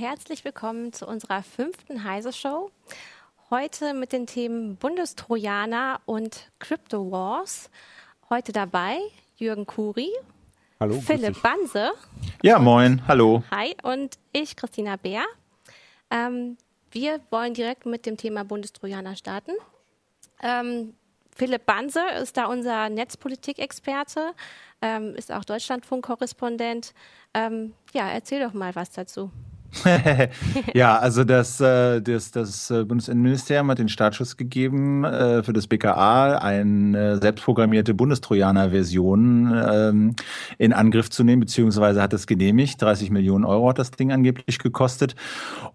herzlich willkommen zu unserer fünften Heise-Show. Heute mit den Themen Bundestrojaner und Crypto Wars. Heute dabei Jürgen Kuri, hallo, Philipp Banse. Ja, moin, hallo. Hi und ich, Christina Bär. Ähm, wir wollen direkt mit dem Thema Bundestrojaner starten. Ähm, Philipp Banse ist da unser Netzpolitik-Experte, ähm, ist auch Deutschlandfunk-Korrespondent. Ähm, ja, erzähl doch mal was dazu. ja, also das, äh, das, das äh, Bundesinnenministerium hat den Startschuss gegeben äh, für das BKA, eine selbstprogrammierte Bundestrojaner-Version ähm, in Angriff zu nehmen, beziehungsweise hat es genehmigt. 30 Millionen Euro hat das Ding angeblich gekostet.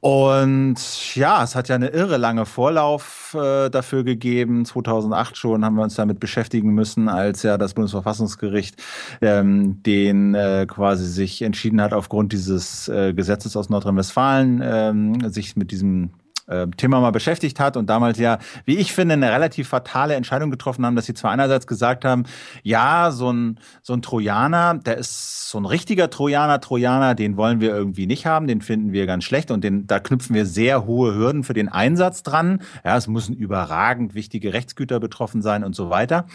Und ja, es hat ja eine irre lange Vorlauf dafür gegeben. 2008 schon haben wir uns damit beschäftigen müssen, als ja das Bundesverfassungsgericht ähm, den quasi sich entschieden hat, aufgrund dieses Gesetzes aus Nordrhein Nordrhein-Westfalen ähm, sich mit diesem äh, Thema mal beschäftigt hat und damals ja, wie ich finde, eine relativ fatale Entscheidung getroffen haben, dass sie zwar einerseits gesagt haben, ja, so ein, so ein Trojaner, der ist so ein richtiger Trojaner, Trojaner, den wollen wir irgendwie nicht haben, den finden wir ganz schlecht und den, da knüpfen wir sehr hohe Hürden für den Einsatz dran. Ja, es müssen überragend wichtige Rechtsgüter betroffen sein und so weiter.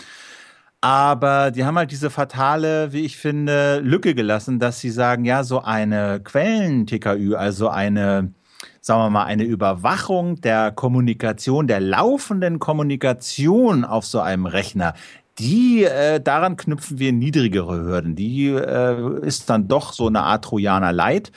Aber die haben halt diese fatale, wie ich finde, Lücke gelassen, dass sie sagen, ja, so eine Quellen-TKÜ, also eine, sagen wir mal, eine Überwachung der Kommunikation, der laufenden Kommunikation auf so einem Rechner, die äh, daran knüpfen wir niedrigere Hürden. Die äh, ist dann doch so eine Art Trojaner Light.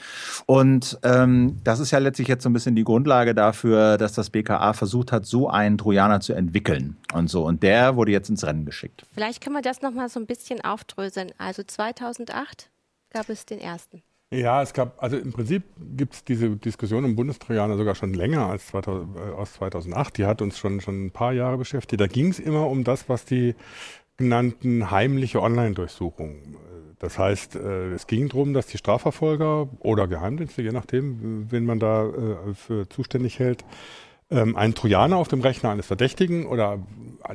Und ähm, das ist ja letztlich jetzt so ein bisschen die Grundlage dafür, dass das BKA versucht hat, so einen Trojaner zu entwickeln und so. Und der wurde jetzt ins Rennen geschickt. Vielleicht können wir das nochmal so ein bisschen aufdröseln. Also 2008 gab es den ersten. Ja, es gab, also im Prinzip gibt es diese Diskussion um Bundestrojaner sogar schon länger als 2000, äh, aus 2008. Die hat uns schon, schon ein paar Jahre beschäftigt. Da ging es immer um das, was die genannten heimliche Online-Durchsuchungen. Das heißt, äh, es ging darum, dass die Strafverfolger oder Geheimdienste, je nachdem, wen man da äh, für zuständig hält, ähm, einen Trojaner auf dem Rechner eines Verdächtigen oder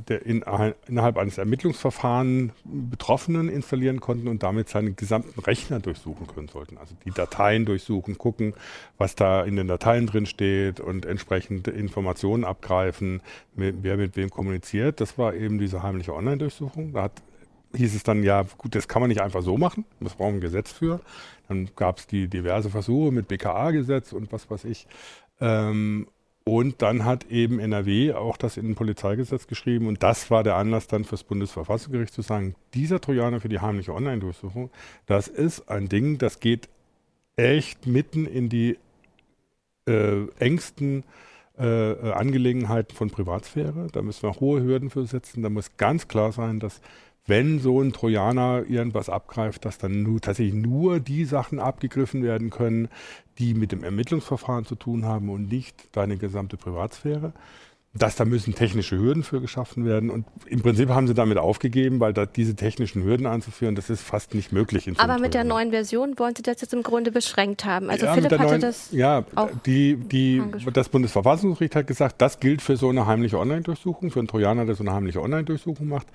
der in, innerhalb eines Ermittlungsverfahrens Betroffenen installieren konnten und damit seinen gesamten Rechner durchsuchen können sollten. Also die Dateien durchsuchen, gucken, was da in den Dateien drin steht und entsprechend Informationen abgreifen, wer mit wem kommuniziert. Das war eben diese heimliche Online-Durchsuchung. Da hat hieß es dann, ja, gut, das kann man nicht einfach so machen, das brauchen wir ein Gesetz für. Dann gab es die diverse Versuche mit BKA-Gesetz und was weiß ich. Ähm, und dann hat eben NRW auch das in ein Polizeigesetz geschrieben. Und das war der Anlass dann fürs Bundesverfassungsgericht zu sagen, dieser Trojaner für die heimliche Online-Durchsuchung, das ist ein Ding, das geht echt mitten in die äh, engsten äh, Angelegenheiten von Privatsphäre. Da müssen wir hohe Hürden für setzen. Da muss ganz klar sein, dass wenn so ein Trojaner irgendwas abgreift, dass dann nur, tatsächlich nur die Sachen abgegriffen werden können, die mit dem Ermittlungsverfahren zu tun haben und nicht deine gesamte Privatsphäre. Dass da müssen technische Hürden für geschaffen werden. Und im Prinzip haben sie damit aufgegeben, weil da diese technischen Hürden einzuführen, das ist fast nicht möglich. In Aber mit der neuen Version wollen sie das jetzt im Grunde beschränkt haben. Also ja, Philipp hatte neuen, das. Ja, die, die, das Bundesverfassungsgericht hat gesagt, das gilt für so eine heimliche Online-Durchsuchung, für einen Trojaner, der so eine heimliche Online-Durchsuchung macht.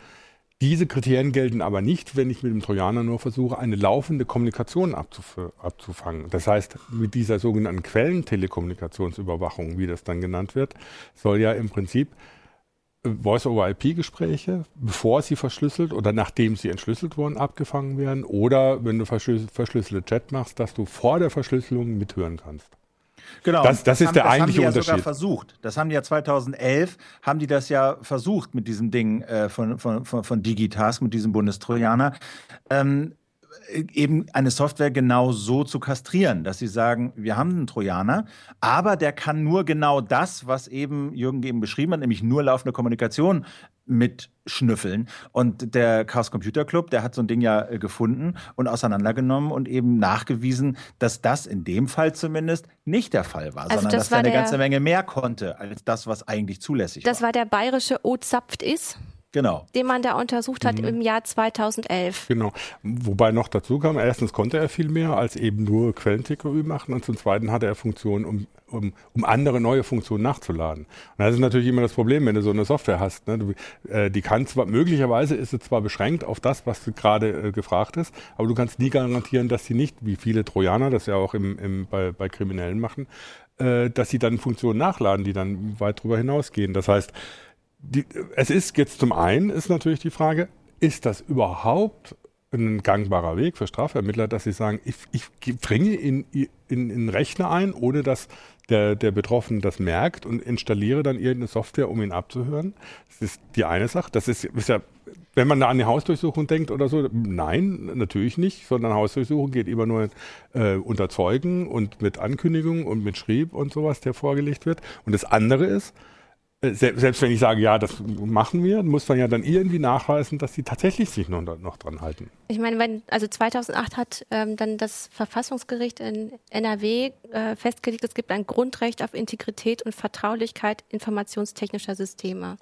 Diese Kriterien gelten aber nicht, wenn ich mit dem Trojaner nur versuche, eine laufende Kommunikation abzuf abzufangen. Das heißt, mit dieser sogenannten Quellentelekommunikationsüberwachung, wie das dann genannt wird, soll ja im Prinzip äh, Voice-over-IP-Gespräche, bevor sie verschlüsselt oder nachdem sie entschlüsselt wurden, abgefangen werden. Oder wenn du verschlüsselte Chat machst, dass du vor der Verschlüsselung mithören kannst. Genau. Das, das, ist haben, der das eigentliche haben die ja sogar versucht. Das haben die ja 2011 haben die das ja versucht mit diesem Ding äh, von, von, von, von Digitask, mit diesem Bundestrojaner. Ähm, eben eine Software genau so zu kastrieren, dass sie sagen, wir haben einen Trojaner, aber der kann nur genau das, was eben Jürgen eben beschrieben hat, nämlich nur laufende Kommunikation mitschnüffeln. Und der Chaos Computer Club, der hat so ein Ding ja äh, gefunden und auseinandergenommen und eben nachgewiesen, dass das in dem Fall zumindest nicht der Fall war, also sondern das dass er eine ganze Menge mehr konnte als das, was eigentlich zulässig das war. Das war der bayerische O-Zapft ist. Genau. Den man da untersucht hat mhm. im Jahr 2011. Genau. Wobei noch dazu kam, erstens konnte er viel mehr als eben nur Quellen-TKÜ machen und zum Zweiten hatte er Funktionen, um, um, um andere neue Funktionen nachzuladen. Und das ist natürlich immer das Problem, wenn du so eine Software hast. Ne? Du, äh, die kann zwar, möglicherweise ist sie zwar beschränkt auf das, was gerade äh, gefragt ist, aber du kannst nie garantieren, dass sie nicht, wie viele Trojaner das ja auch im, im, bei, bei Kriminellen machen, äh, dass sie dann Funktionen nachladen, die dann weit darüber hinausgehen. Das heißt, die, es ist jetzt zum einen ist natürlich die Frage, ist das überhaupt ein gangbarer Weg für Strafvermittler, dass sie sagen, ich, ich bringe in, in, in Rechner ein, ohne dass der, der Betroffene das merkt und installiere dann irgendeine Software, um ihn abzuhören. Das ist die eine Sache. Das ist, ist ja, wenn man da an die Hausdurchsuchung denkt oder so, nein, natürlich nicht, sondern Hausdurchsuchung geht immer nur äh, unter Zeugen und mit Ankündigung und mit Schrieb und sowas, der vorgelegt wird. Und das andere ist, selbst wenn ich sage, ja, das machen wir, muss man ja dann irgendwie nachweisen, dass sie tatsächlich sich noch, noch dran halten. Ich meine, wenn, also 2008 hat ähm, dann das Verfassungsgericht in NRW äh, festgelegt, es gibt ein Grundrecht auf Integrität und Vertraulichkeit informationstechnischer Systeme.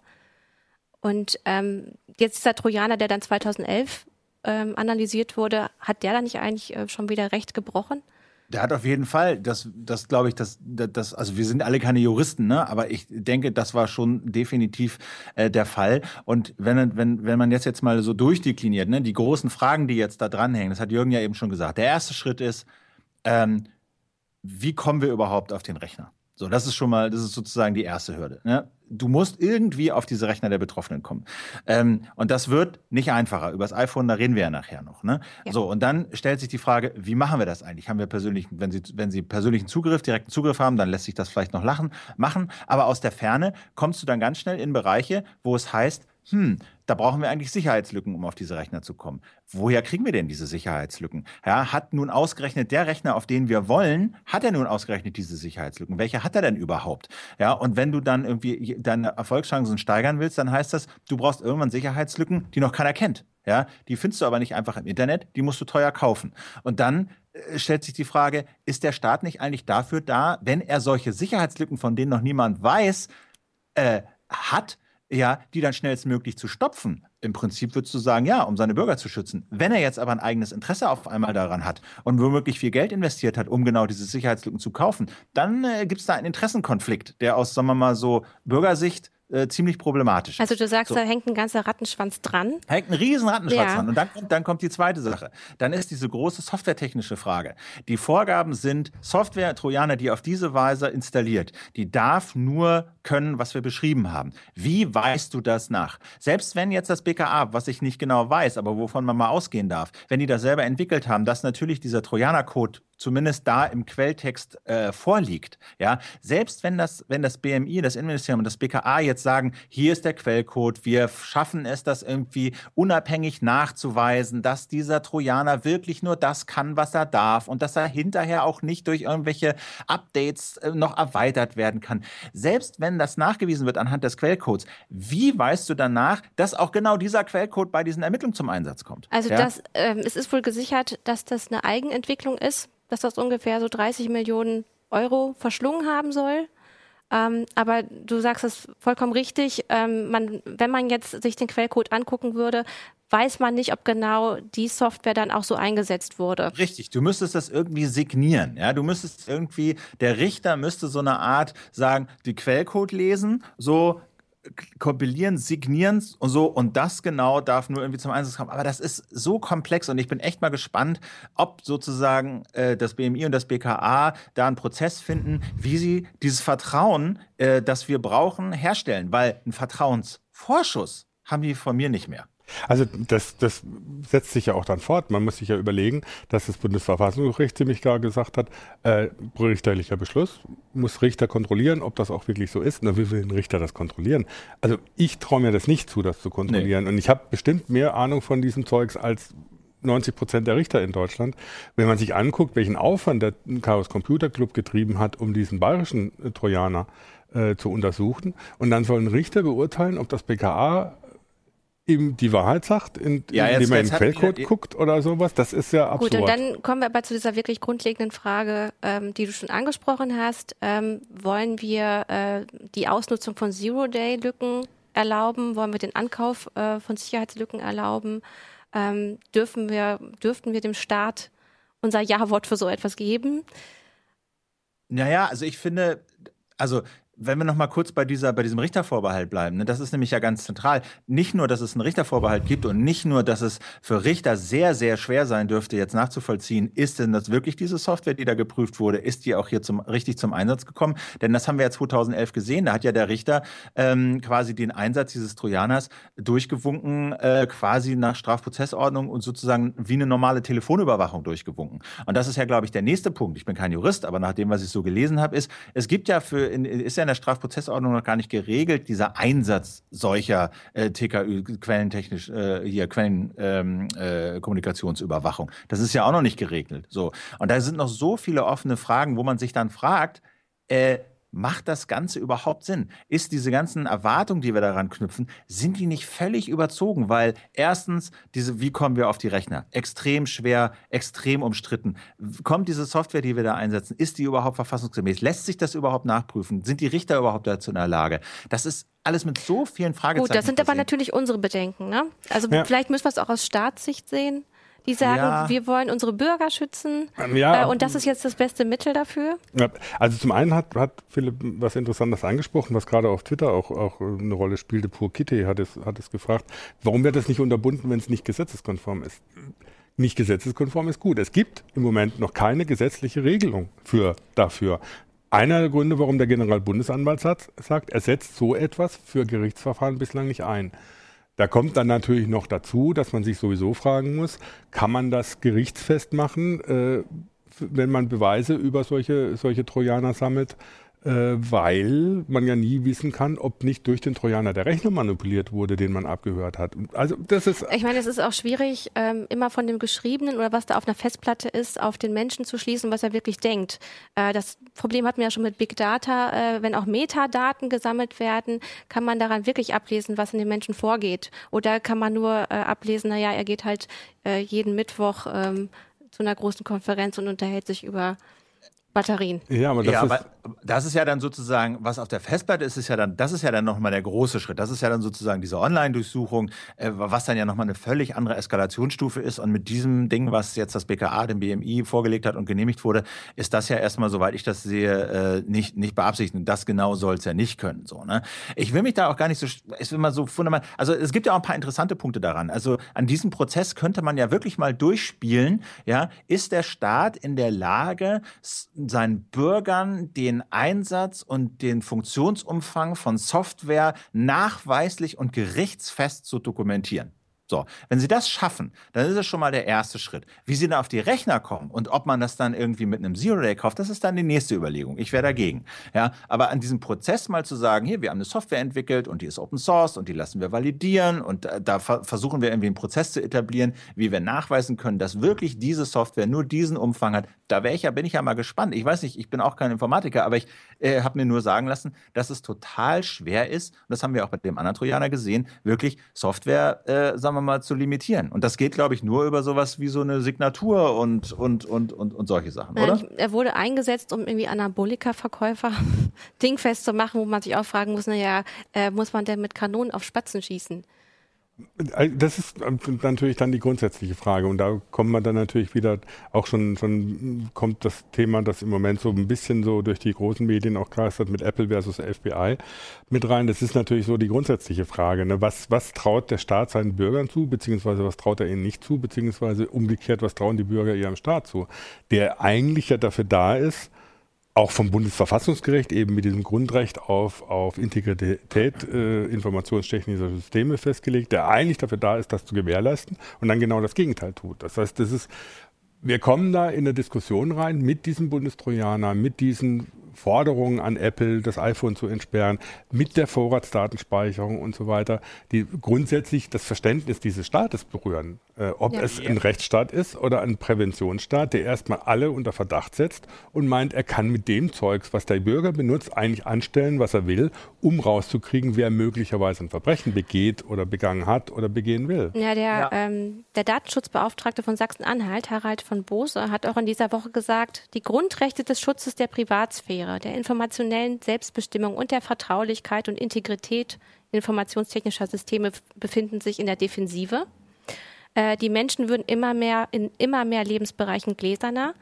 Und ähm, jetzt dieser Trojaner, der dann 2011 ähm, analysiert wurde, hat der dann nicht eigentlich äh, schon wieder Recht gebrochen? Der hat auf jeden Fall, das, das glaube ich, das, das, also wir sind alle keine Juristen, ne? aber ich denke, das war schon definitiv äh, der Fall. Und wenn, wenn, wenn man jetzt jetzt mal so durchdekliniert, ne, die großen Fragen, die jetzt da dranhängen, das hat Jürgen ja eben schon gesagt. Der erste Schritt ist, ähm, wie kommen wir überhaupt auf den Rechner? So, das ist schon mal, das ist sozusagen die erste Hürde. Ne? Du musst irgendwie auf diese Rechner der Betroffenen kommen. Ähm, und das wird nicht einfacher. Über das iPhone, da reden wir ja nachher noch. Ne? Ja. So, und dann stellt sich die Frage, wie machen wir das eigentlich? Haben wir persönlichen, wenn Sie, wenn Sie persönlichen Zugriff, direkten Zugriff haben, dann lässt sich das vielleicht noch lachen, machen. Aber aus der Ferne kommst du dann ganz schnell in Bereiche, wo es heißt, hm, da brauchen wir eigentlich Sicherheitslücken, um auf diese Rechner zu kommen. Woher kriegen wir denn diese Sicherheitslücken? Ja, hat nun ausgerechnet der Rechner, auf den wir wollen, hat er nun ausgerechnet diese Sicherheitslücken? Welche hat er denn überhaupt? Ja, und wenn du dann irgendwie deine Erfolgschancen steigern willst, dann heißt das, du brauchst irgendwann Sicherheitslücken, die noch keiner kennt. Ja, die findest du aber nicht einfach im Internet, die musst du teuer kaufen. Und dann äh, stellt sich die Frage, ist der Staat nicht eigentlich dafür da, wenn er solche Sicherheitslücken, von denen noch niemand weiß, äh, hat, ja, die dann schnellstmöglich zu stopfen. Im Prinzip würdest du sagen, ja, um seine Bürger zu schützen. Wenn er jetzt aber ein eigenes Interesse auf einmal daran hat und womöglich viel Geld investiert hat, um genau diese Sicherheitslücken zu kaufen, dann äh, gibt es da einen Interessenkonflikt, der aus, sagen wir mal so, Bürgersicht äh, ziemlich problematisch. Also du sagst, so. da hängt ein ganzer Rattenschwanz dran. Hängt ein riesen Rattenschwanz ja. dran. Und dann, dann kommt die zweite Sache. Dann ist diese große softwaretechnische Frage. Die Vorgaben sind Software, Trojaner, die auf diese Weise installiert, die darf nur können, was wir beschrieben haben. Wie weißt du das nach? Selbst wenn jetzt das BKA, was ich nicht genau weiß, aber wovon man mal ausgehen darf, wenn die das selber entwickelt haben, dass natürlich dieser Trojaner-Code zumindest da im Quelltext äh, vorliegt. Ja, selbst wenn das, wenn das BMI, das Innenministerium und das BKA jetzt sagen, hier ist der Quellcode, wir schaffen es, das irgendwie unabhängig nachzuweisen, dass dieser Trojaner wirklich nur das kann, was er darf und dass er hinterher auch nicht durch irgendwelche Updates äh, noch erweitert werden kann. Selbst wenn das nachgewiesen wird anhand des Quellcodes, wie weißt du danach, dass auch genau dieser Quellcode bei diesen Ermittlungen zum Einsatz kommt? Also ja? das, äh, es ist wohl gesichert, dass das eine Eigenentwicklung ist dass das ungefähr so 30 Millionen Euro verschlungen haben soll. Ähm, aber du sagst es vollkommen richtig. Ähm, man, wenn man jetzt sich den Quellcode angucken würde, weiß man nicht, ob genau die Software dann auch so eingesetzt wurde. Richtig, du müsstest das irgendwie signieren. Ja, du müsstest irgendwie, der Richter müsste so eine Art sagen, die Quellcode lesen, so kompilieren, signieren und so und das genau darf nur irgendwie zum Einsatz kommen. Aber das ist so komplex und ich bin echt mal gespannt, ob sozusagen äh, das BMI und das BKA da einen Prozess finden, wie sie dieses Vertrauen, äh, das wir brauchen, herstellen, weil ein Vertrauensvorschuss haben die von mir nicht mehr. Also das, das setzt sich ja auch dann fort. Man muss sich ja überlegen, dass das Bundesverfassungsgericht ziemlich klar gesagt hat, äh, richterlicher Beschluss muss Richter kontrollieren, ob das auch wirklich so ist. Na, wie will ein Richter das kontrollieren? Also ich traue mir das nicht zu, das zu kontrollieren. Nee. Und ich habe bestimmt mehr Ahnung von diesem Zeugs als 90 Prozent der Richter in Deutschland. Wenn man sich anguckt, welchen Aufwand der Chaos Computer Club getrieben hat, um diesen bayerischen äh, Trojaner äh, zu untersuchen, und dann sollen Richter beurteilen, ob das BKA ihm die Wahrheit sagt, in, ja, indem er in den Quellcode guckt oder sowas, das ist ja absurd. Gut, und dann kommen wir aber zu dieser wirklich grundlegenden Frage, ähm, die du schon angesprochen hast. Ähm, wollen wir äh, die Ausnutzung von Zero-Day-Lücken erlauben? Wollen wir den Ankauf äh, von Sicherheitslücken erlauben? Ähm, dürfen wir, dürften wir dem Staat unser Ja-Wort für so etwas geben? Naja, also ich finde, also wenn wir noch mal kurz bei, dieser, bei diesem Richtervorbehalt bleiben, ne, das ist nämlich ja ganz zentral. Nicht nur, dass es einen Richtervorbehalt gibt und nicht nur, dass es für Richter sehr, sehr schwer sein dürfte, jetzt nachzuvollziehen, ist denn das wirklich diese Software, die da geprüft wurde, ist die auch hier zum, richtig zum Einsatz gekommen? Denn das haben wir ja 2011 gesehen. Da hat ja der Richter ähm, quasi den Einsatz dieses Trojaners durchgewunken, äh, quasi nach Strafprozessordnung und sozusagen wie eine normale Telefonüberwachung durchgewunken. Und das ist ja, glaube ich, der nächste Punkt. Ich bin kein Jurist, aber nach dem, was ich so gelesen habe, ist, es gibt ja für, ist ja in der Strafprozessordnung noch gar nicht geregelt, dieser Einsatz solcher äh, TKÜ, quellentechnisch, äh, hier, Quellenkommunikationsüberwachung. Ähm, äh, das ist ja auch noch nicht geregelt. So. Und da sind noch so viele offene Fragen, wo man sich dann fragt, äh, Macht das Ganze überhaupt Sinn? Ist diese ganzen Erwartungen, die wir daran knüpfen, sind die nicht völlig überzogen? Weil erstens, diese, wie kommen wir auf die Rechner? Extrem schwer, extrem umstritten. Kommt diese Software, die wir da einsetzen, ist die überhaupt verfassungsgemäß? Lässt sich das überhaupt nachprüfen? Sind die Richter überhaupt dazu in der Lage? Das ist alles mit so vielen Fragezeichen. Gut, das sind aber natürlich unsere Bedenken. Ne? Also ja. vielleicht müssen wir es auch aus Staatssicht sehen die sagen, ja. wir wollen unsere Bürger schützen ja. äh, und das ist jetzt das beste Mittel dafür? Also zum einen hat, hat Philipp was Interessantes angesprochen, was gerade auf Twitter auch, auch eine Rolle spielte. Pur Kitty hat es, hat es gefragt, warum wird das nicht unterbunden, wenn es nicht gesetzeskonform ist? Nicht gesetzeskonform ist gut. Es gibt im Moment noch keine gesetzliche Regelung für, dafür. Einer der Gründe, warum der Generalbundesanwalt sagt, er setzt so etwas für Gerichtsverfahren bislang nicht ein. Da kommt dann natürlich noch dazu, dass man sich sowieso fragen muss, kann man das gerichtsfest machen, äh, wenn man Beweise über solche, solche Trojaner sammelt? Äh, weil man ja nie wissen kann, ob nicht durch den Trojaner der Rechner manipuliert wurde, den man abgehört hat. Also das ist. Ich meine, es ist auch schwierig, ähm, immer von dem Geschriebenen oder was da auf einer Festplatte ist, auf den Menschen zu schließen, was er wirklich denkt. Äh, das Problem hatten wir ja schon mit Big Data. Äh, wenn auch Metadaten gesammelt werden, kann man daran wirklich ablesen, was in den Menschen vorgeht. Oder kann man nur äh, ablesen, naja, er geht halt äh, jeden Mittwoch ähm, zu einer großen Konferenz und unterhält sich über Batterien. Ja, aber das, ja, ist, aber das ist ja dann sozusagen, was auf der Festplatte ist, ist ja dann, das ist ja dann nochmal der große Schritt. Das ist ja dann sozusagen diese Online-Durchsuchung, äh, was dann ja nochmal eine völlig andere Eskalationsstufe ist. Und mit diesem Ding, was jetzt das BKA dem BMI vorgelegt hat und genehmigt wurde, ist das ja erstmal, soweit ich das sehe, äh, nicht, nicht beabsichtigt. Das genau soll es ja nicht können. So, ne? Ich will mich da auch gar nicht so, ich will mal so fundamental, also es gibt ja auch ein paar interessante Punkte daran. Also an diesem Prozess könnte man ja wirklich mal durchspielen, ja, ist der Staat in der Lage, seinen Bürgern den Einsatz und den Funktionsumfang von Software nachweislich und gerichtsfest zu dokumentieren. So, wenn Sie das schaffen, dann ist es schon mal der erste Schritt. Wie Sie dann auf die Rechner kommen und ob man das dann irgendwie mit einem Zero-Day kauft, das ist dann die nächste Überlegung. Ich wäre dagegen. Ja, aber an diesem Prozess mal zu sagen, hier, wir haben eine Software entwickelt und die ist Open Source und die lassen wir validieren und da, da versuchen wir irgendwie einen Prozess zu etablieren, wie wir nachweisen können, dass wirklich diese Software nur diesen Umfang hat. Da wäre ich ja, bin ich ja mal gespannt. Ich weiß nicht, ich bin auch kein Informatiker, aber ich äh, habe mir nur sagen lassen, dass es total schwer ist, und das haben wir auch bei dem anderen Trojaner gesehen, wirklich Software, äh, sagen wir wir mal, zu limitieren. Und das geht, glaube ich, nur über sowas wie so eine Signatur und, und, und, und, und solche Sachen, oder? Er wurde eingesetzt, um irgendwie Anabolika-Verkäufer dingfest zu machen, wo man sich auch fragen muss, naja, äh, muss man denn mit Kanonen auf Spatzen schießen? Äh, das ist ähm, natürlich dann die grundsätzliche Frage und da kommt man dann natürlich wieder auch schon, schon kommt das Thema, das im Moment so ein bisschen so durch die großen Medien auch geistert mit Apple versus FBI mit rein. Das ist natürlich so die grundsätzliche Frage. Ne? Was, was traut der Staat seinen Bürgern zu, beziehungsweise was traut er ihnen nicht zu, beziehungsweise umgekehrt, was trauen die Bürger ihrem Staat zu, der eigentlich ja dafür da ist, auch vom Bundesverfassungsgericht eben mit diesem Grundrecht auf, auf Integrität äh, informationstechnischer Systeme festgelegt, der eigentlich dafür da ist, das zu gewährleisten und dann genau das Gegenteil tut. Das heißt, das ist, wir kommen da in eine Diskussion rein mit diesem Bundestrojaner, mit diesen Forderungen an Apple, das iPhone zu entsperren, mit der Vorratsdatenspeicherung und so weiter, die grundsätzlich das Verständnis dieses Staates berühren. Äh, ob ja. es ein Rechtsstaat ist oder ein Präventionsstaat, der erstmal alle unter Verdacht setzt und meint, er kann mit dem Zeugs, was der Bürger benutzt, eigentlich anstellen, was er will, um rauszukriegen, wer möglicherweise ein Verbrechen begeht oder begangen hat oder begehen will. Ja, der, ja. Ähm, der Datenschutzbeauftragte von Sachsen-Anhalt, Harald von Bose, hat auch in dieser Woche gesagt, die Grundrechte des Schutzes der Privatsphäre, der informationellen Selbstbestimmung und der Vertraulichkeit und Integrität informationstechnischer Systeme befinden sich in der Defensive. Äh, die Menschen würden immer mehr in immer mehr Lebensbereichen gläserner.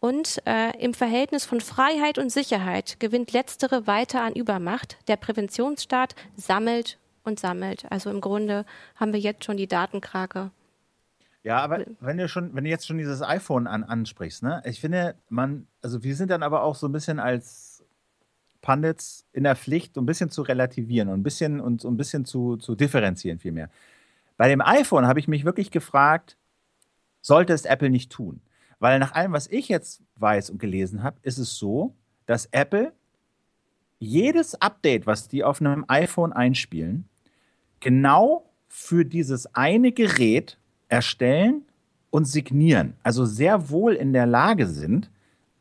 Und äh, im Verhältnis von Freiheit und Sicherheit gewinnt letztere weiter an Übermacht. Der Präventionsstaat sammelt und sammelt. Also im Grunde haben wir jetzt schon die Datenkrake. Ja, aber wenn du schon, wenn du jetzt schon dieses iPhone an, ansprichst, ne, ich finde, man, also wir sind dann aber auch so ein bisschen als Pandits in der Pflicht, ein bisschen zu relativieren und ein bisschen und so ein bisschen zu, zu differenzieren vielmehr. Bei dem iPhone habe ich mich wirklich gefragt, sollte es Apple nicht tun? Weil nach allem, was ich jetzt weiß und gelesen habe, ist es so, dass Apple jedes Update, was die auf einem iPhone einspielen, genau für dieses eine Gerät erstellen und signieren. Also sehr wohl in der Lage sind,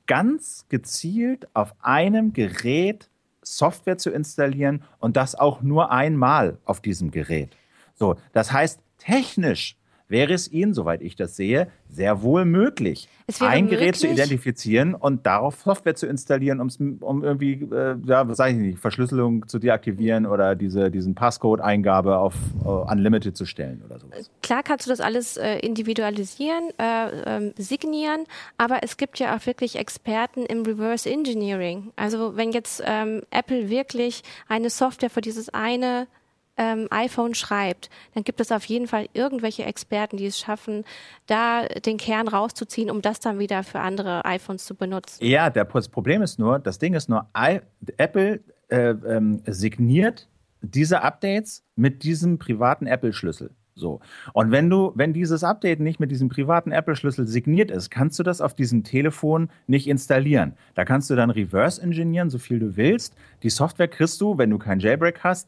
ganz gezielt auf einem Gerät Software zu installieren und das auch nur einmal auf diesem Gerät. So, das heißt, technisch wäre es Ihnen, soweit ich das sehe, sehr wohl möglich, ein Gerät möglich. zu identifizieren und darauf Software zu installieren, um irgendwie, äh, ja, was sage ich nicht, Verschlüsselung zu deaktivieren oder diese, diesen Passcode-Eingabe auf äh, Unlimited zu stellen oder sowas. Klar kannst du das alles äh, individualisieren, äh, ähm, signieren, aber es gibt ja auch wirklich Experten im Reverse Engineering. Also wenn jetzt ähm, Apple wirklich eine Software für dieses eine ähm, iPhone schreibt, dann gibt es auf jeden Fall irgendwelche Experten, die es schaffen, da den Kern rauszuziehen, um das dann wieder für andere iPhones zu benutzen. Ja, der, das Problem ist nur, das Ding ist nur, I, Apple äh, ähm, signiert diese Updates mit diesem privaten Apple-Schlüssel. So. Und wenn du, wenn dieses Update nicht mit diesem privaten Apple-Schlüssel signiert ist, kannst du das auf diesem Telefon nicht installieren. Da kannst du dann reverse engineeren, so viel du willst. Die Software kriegst du, wenn du kein Jailbreak hast,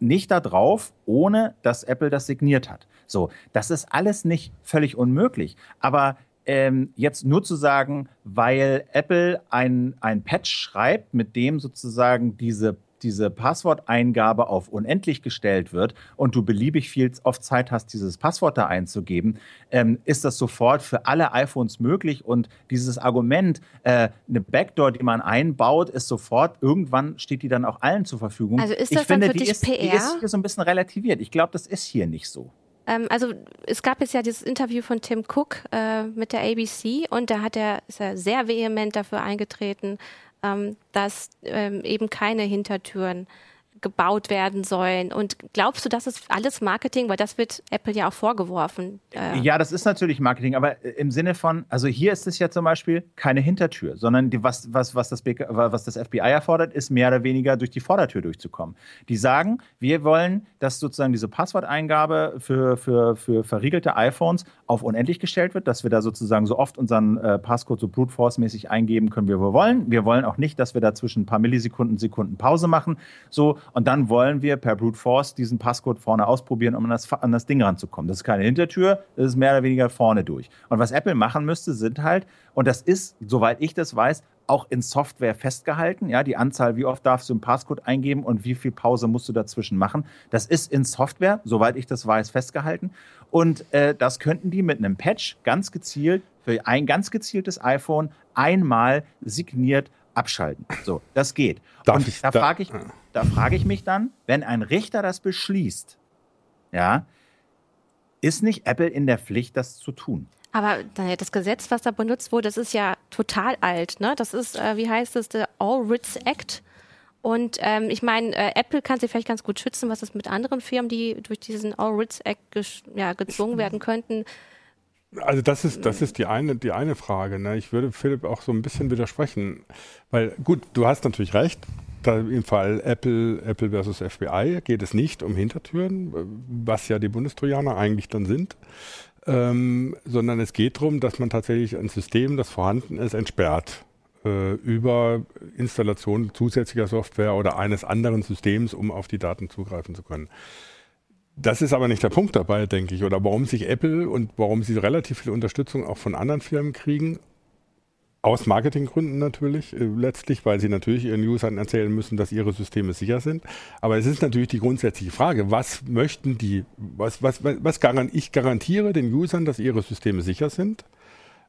nicht da drauf, ohne dass Apple das signiert hat. So, das ist alles nicht völlig unmöglich. Aber ähm, jetzt nur zu sagen, weil Apple ein, ein Patch schreibt, mit dem sozusagen diese diese Passworteingabe auf unendlich gestellt wird und du beliebig viel oft Zeit hast, dieses Passwort da einzugeben, ähm, ist das sofort für alle iPhones möglich. Und dieses Argument, äh, eine Backdoor, die man einbaut, ist sofort, irgendwann steht die dann auch allen zur Verfügung. Also ist das ich dann finde, für dich ist, PR? Die ist hier so ein bisschen relativiert. Ich glaube, das ist hier nicht so ähm, also es gab jetzt ja dieses Interview von Tim Cook äh, mit der ABC und da hat er, ist er sehr vehement dafür eingetreten, ähm, dass ähm, eben keine Hintertüren gebaut werden sollen. Und glaubst du, das ist alles Marketing? Weil das wird Apple ja auch vorgeworfen. Äh ja, das ist natürlich Marketing, aber äh, im Sinne von, also hier ist es ja zum Beispiel keine Hintertür, sondern die, was, was, was, das was das FBI erfordert, ist mehr oder weniger durch die Vordertür durchzukommen. Die sagen, wir wollen, dass sozusagen diese Passworteingabe für, für, für verriegelte iPhones auf unendlich gestellt wird, dass wir da sozusagen so oft unseren äh, Passcode so brute force-mäßig eingeben können, wie wir wollen. Wir wollen auch nicht, dass wir dazwischen ein paar Millisekunden, Sekunden Pause machen. So, und dann wollen wir per Brute Force diesen Passcode vorne ausprobieren, um an das, an das Ding ranzukommen. Das ist keine Hintertür, das ist mehr oder weniger vorne durch. Und was Apple machen müsste, sind halt, und das ist, soweit ich das weiß, auch in Software festgehalten. Ja, die Anzahl, wie oft darfst du einen Passcode eingeben und wie viel Pause musst du dazwischen machen. Das ist in Software, soweit ich das weiß, festgehalten. Und äh, das könnten die mit einem Patch ganz gezielt für ein ganz gezieltes iPhone einmal signiert abschalten. So, das geht. Darf und ich, da frage ich, da frage ich mich dann, wenn ein Richter das beschließt, ja, ist nicht Apple in der Pflicht, das zu tun? Aber das Gesetz, was da benutzt wurde, das ist ja total alt. Ne? Das ist, äh, wie heißt es, der All Writs Act. Und ähm, ich meine, äh, Apple kann sich vielleicht ganz gut schützen. Was ist mit anderen Firmen, die durch diesen All Writs Act ja, gezwungen werden könnten? Also das ist, das ist die eine, die eine Frage. Ne? Ich würde Philipp auch so ein bisschen widersprechen. Weil gut, du hast natürlich recht. Da Im Fall Apple, Apple versus FBI geht es nicht um Hintertüren, was ja die Bundestrojaner eigentlich dann sind, ähm, sondern es geht darum, dass man tatsächlich ein System, das vorhanden ist, entsperrt äh, über Installation zusätzlicher Software oder eines anderen Systems, um auf die Daten zugreifen zu können. Das ist aber nicht der Punkt dabei, denke ich, oder warum sich Apple und warum sie relativ viel Unterstützung auch von anderen Firmen kriegen, aus Marketinggründen natürlich, äh, letztlich, weil sie natürlich ihren Usern erzählen müssen, dass ihre Systeme sicher sind. Aber es ist natürlich die grundsätzliche Frage, was möchten die, was, was, was, garant, ich garantiere den Usern, dass ihre Systeme sicher sind,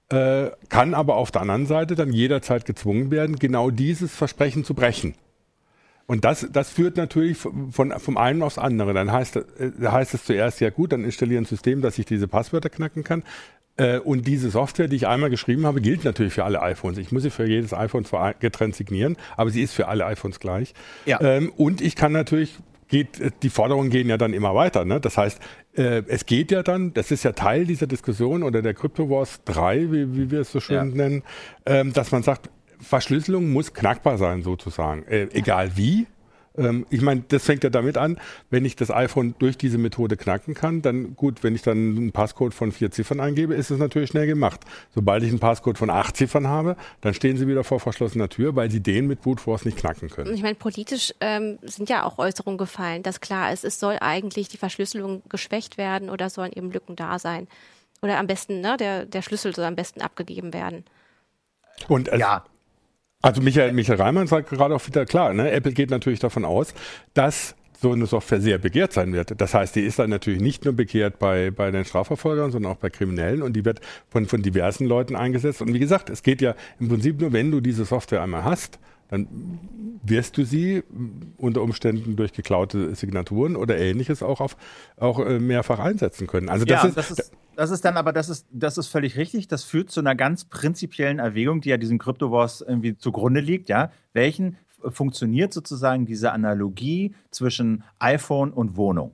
äh, kann aber auf der anderen Seite dann jederzeit gezwungen werden, genau dieses Versprechen zu brechen. Und das, das führt natürlich von, vom einen aufs andere. Dann heißt, äh, heißt es zuerst, ja gut, dann installiere ein System, dass ich diese Passwörter knacken kann. Äh, und diese Software, die ich einmal geschrieben habe, gilt natürlich für alle iPhones. Ich muss sie für jedes iPhone getrennt signieren, aber sie ist für alle iPhones gleich. Ja. Ähm, und ich kann natürlich geht, die Forderungen gehen ja dann immer weiter. Ne? Das heißt, äh, es geht ja dann, das ist ja Teil dieser Diskussion oder der Crypto Wars 3, wie, wie wir es so schön ja. nennen, ähm, dass man sagt, Verschlüsselung muss knackbar sein sozusagen, äh, egal wie. Ähm, ich meine, das fängt ja damit an, wenn ich das iPhone durch diese Methode knacken kann, dann gut, wenn ich dann einen Passcode von vier Ziffern eingebe, ist es natürlich schnell gemacht. Sobald ich einen Passcode von acht Ziffern habe, dann stehen sie wieder vor verschlossener Tür, weil sie den mit Brute Force nicht knacken können. Ich meine, politisch ähm, sind ja auch Äußerungen gefallen, dass klar ist, es soll eigentlich die Verschlüsselung geschwächt werden oder sollen eben Lücken da sein. Oder am besten, ne, der, der Schlüssel soll am besten abgegeben werden. Und also, ja, also Michael, Michael Reimann sagt gerade auch wieder klar, ne? Apple geht natürlich davon aus, dass so eine Software sehr begehrt sein wird. Das heißt, die ist dann natürlich nicht nur begehrt bei, bei den Strafverfolgern, sondern auch bei Kriminellen und die wird von, von diversen Leuten eingesetzt. Und wie gesagt, es geht ja im Prinzip nur, wenn du diese Software einmal hast, dann wirst du sie unter Umständen durch geklaute Signaturen oder ähnliches auch auf auch äh, mehrfach einsetzen können. Also das, ja, ist, das ist das ist dann aber, das ist, das ist völlig richtig. Das führt zu einer ganz prinzipiellen Erwägung, die ja diesem Crypto Wars irgendwie zugrunde liegt. Ja, welchen funktioniert sozusagen diese Analogie zwischen iPhone und Wohnung?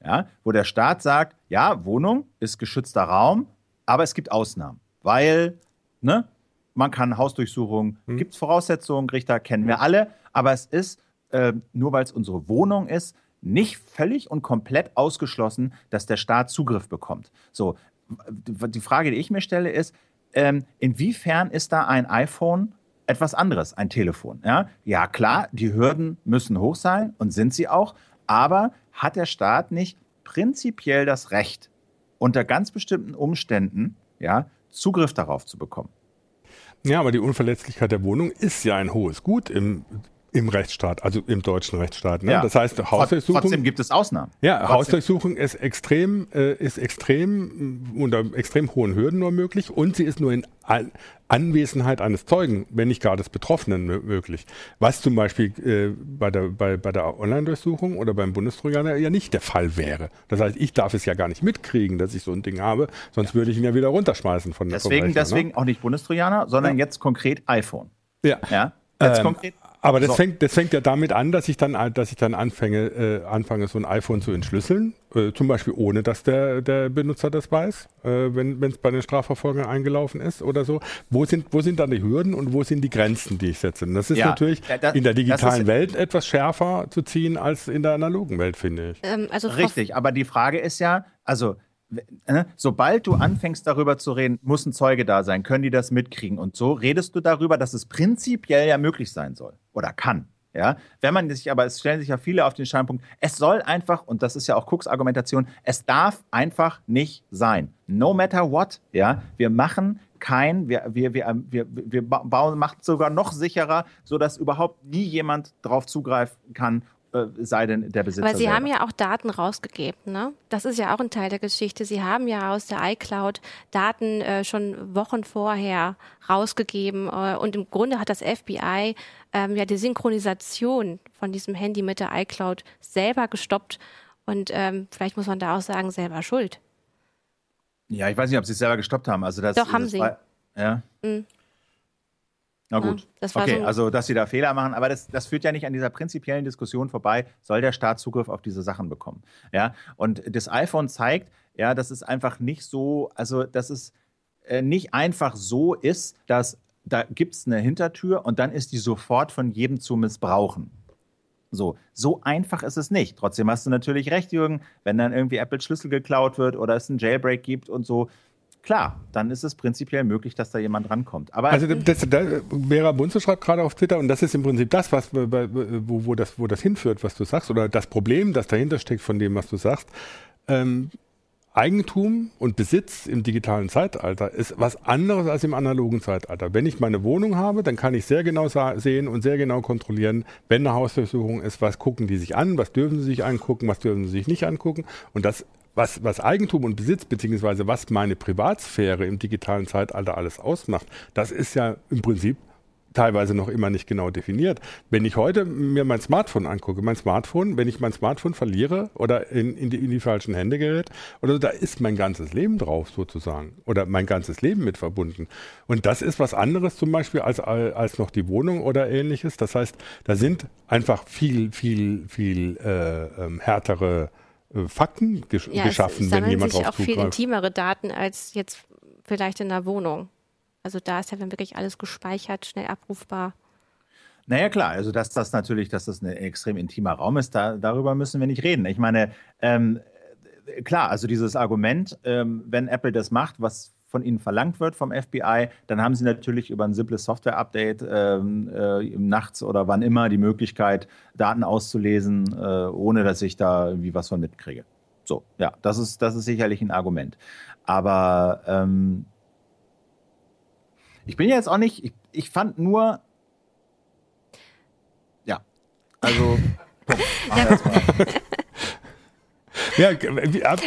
Ja, wo der Staat sagt, ja, Wohnung ist geschützter Raum, aber es gibt Ausnahmen, weil, ne, man kann Hausdurchsuchungen, hm. gibt es Voraussetzungen, Richter kennen wir alle, aber es ist, äh, nur weil es unsere Wohnung ist, nicht völlig und komplett ausgeschlossen, dass der Staat Zugriff bekommt. So, die Frage, die ich mir stelle, ist, ähm, inwiefern ist da ein iPhone etwas anderes, ein Telefon? Ja? ja, klar, die Hürden müssen hoch sein und sind sie auch, aber hat der Staat nicht prinzipiell das Recht, unter ganz bestimmten Umständen ja, Zugriff darauf zu bekommen? Ja, aber die Unverletzlichkeit der Wohnung ist ja ein hohes Gut im im Rechtsstaat, also im deutschen Rechtsstaat. Ne? Ja. Das heißt, Hausdurchsuchung. Trotzdem gibt es Ausnahmen. Ja, Trotzdem. Hausdurchsuchung ist extrem, äh, ist extrem äh, unter extrem hohen Hürden nur möglich und sie ist nur in An Anwesenheit eines Zeugen, wenn nicht gar des Betroffenen möglich. Was zum Beispiel äh, bei der, bei, bei der Online-Durchsuchung oder beim Bundestrojaner ja nicht der Fall wäre. Das heißt, ich darf es ja gar nicht mitkriegen, dass ich so ein Ding habe, sonst ja. würde ich ihn ja wieder runterschmeißen von der Deswegen, Rechner, deswegen ne? auch nicht Bundestrojaner, sondern ja. jetzt konkret iPhone. Ja. ja? Jetzt ähm, konkret aber das, so. fängt, das fängt ja damit an, dass ich dann, dass ich dann anfange, äh, anfange, so ein iPhone zu entschlüsseln. Äh, zum Beispiel ohne, dass der, der Benutzer das weiß, äh, wenn es bei den Strafverfolgern eingelaufen ist oder so. Wo sind, wo sind dann die Hürden und wo sind die Grenzen, die ich setze? Und das ist ja, natürlich das, in der digitalen Welt etwas schärfer zu ziehen als in der analogen Welt, finde ich. Ähm, also Richtig, aber die Frage ist ja, also Ne? sobald du anfängst darüber zu reden, muss ein Zeuge da sein, können die das mitkriegen und so, redest du darüber, dass es prinzipiell ja möglich sein soll oder kann. Ja, wenn man sich aber, es stellen sich ja viele auf den Standpunkt, es soll einfach, und das ist ja auch Cooks Argumentation, es darf einfach nicht sein. No matter what, ja, wir machen kein, wir, wir, wir, wir, wir bauen, macht sogar noch sicherer, sodass überhaupt nie jemand drauf zugreifen kann sei denn der Besitzer. Aber Sie selber. haben ja auch Daten rausgegeben, ne? Das ist ja auch ein Teil der Geschichte. Sie haben ja aus der iCloud Daten äh, schon Wochen vorher rausgegeben äh, und im Grunde hat das FBI ähm, ja die Synchronisation von diesem Handy mit der iCloud selber gestoppt und ähm, vielleicht muss man da auch sagen, selber schuld. Ja, ich weiß nicht, ob Sie es selber gestoppt haben. Also das, Doch, haben das Sie. War, ja. Mhm. Na gut. Ja, okay, so also dass sie da Fehler machen, aber das, das führt ja nicht an dieser prinzipiellen Diskussion vorbei, soll der Staat Zugriff auf diese Sachen bekommen. Ja? Und das iPhone zeigt, ja, dass es einfach nicht so, also dass es äh, nicht einfach so ist, dass da gibt es eine Hintertür und dann ist die sofort von jedem zu missbrauchen. So, so einfach ist es nicht. Trotzdem hast du natürlich recht, Jürgen, wenn dann irgendwie Apple Schlüssel geklaut wird oder es einen Jailbreak gibt und so, klar, dann ist es prinzipiell möglich, dass da jemand rankommt. Aber also das, das, Vera Bunze schreibt gerade auf Twitter und das ist im Prinzip das, was wo, wo, das, wo das hinführt, was du sagst, oder das Problem, das dahinter steckt von dem, was du sagst. Ähm, Eigentum und Besitz im digitalen Zeitalter ist was anderes als im analogen Zeitalter. Wenn ich meine Wohnung habe, dann kann ich sehr genau sehen und sehr genau kontrollieren, wenn eine Hausdurchsuchung ist, was gucken die sich an, was dürfen sie sich angucken, was dürfen sie sich nicht angucken. Und das, was, was Eigentum und Besitz, beziehungsweise was meine Privatsphäre im digitalen Zeitalter alles ausmacht, das ist ja im Prinzip teilweise noch immer nicht genau definiert. Wenn ich heute mir mein Smartphone angucke, mein Smartphone, wenn ich mein Smartphone verliere oder in, in, die, in die falschen Hände gerät, oder da ist mein ganzes Leben drauf sozusagen oder mein ganzes Leben mit verbunden. Und das ist was anderes zum Beispiel als, als noch die Wohnung oder ähnliches. Das heißt, da sind einfach viel, viel, viel äh, ähm, härtere äh, Fakten gesch ja, geschaffen, wenn jemand drauf zugreift. auch viel intimere Daten als jetzt vielleicht in der Wohnung. Also da ist ja dann wirklich alles gespeichert, schnell abrufbar. Naja, klar, also dass das natürlich, dass das ein extrem intimer Raum ist, da, darüber müssen wir nicht reden. Ich meine, ähm, klar, also dieses Argument, ähm, wenn Apple das macht, was von ihnen verlangt wird vom FBI, dann haben sie natürlich über ein simples Software-Update ähm, äh, nachts oder wann immer die Möglichkeit, Daten auszulesen, äh, ohne dass ich da irgendwie was von mitkriege. So, ja, das ist, das ist sicherlich ein Argument. Aber ähm, ich bin jetzt auch nicht, ich, ich fand nur, ja, also, ja,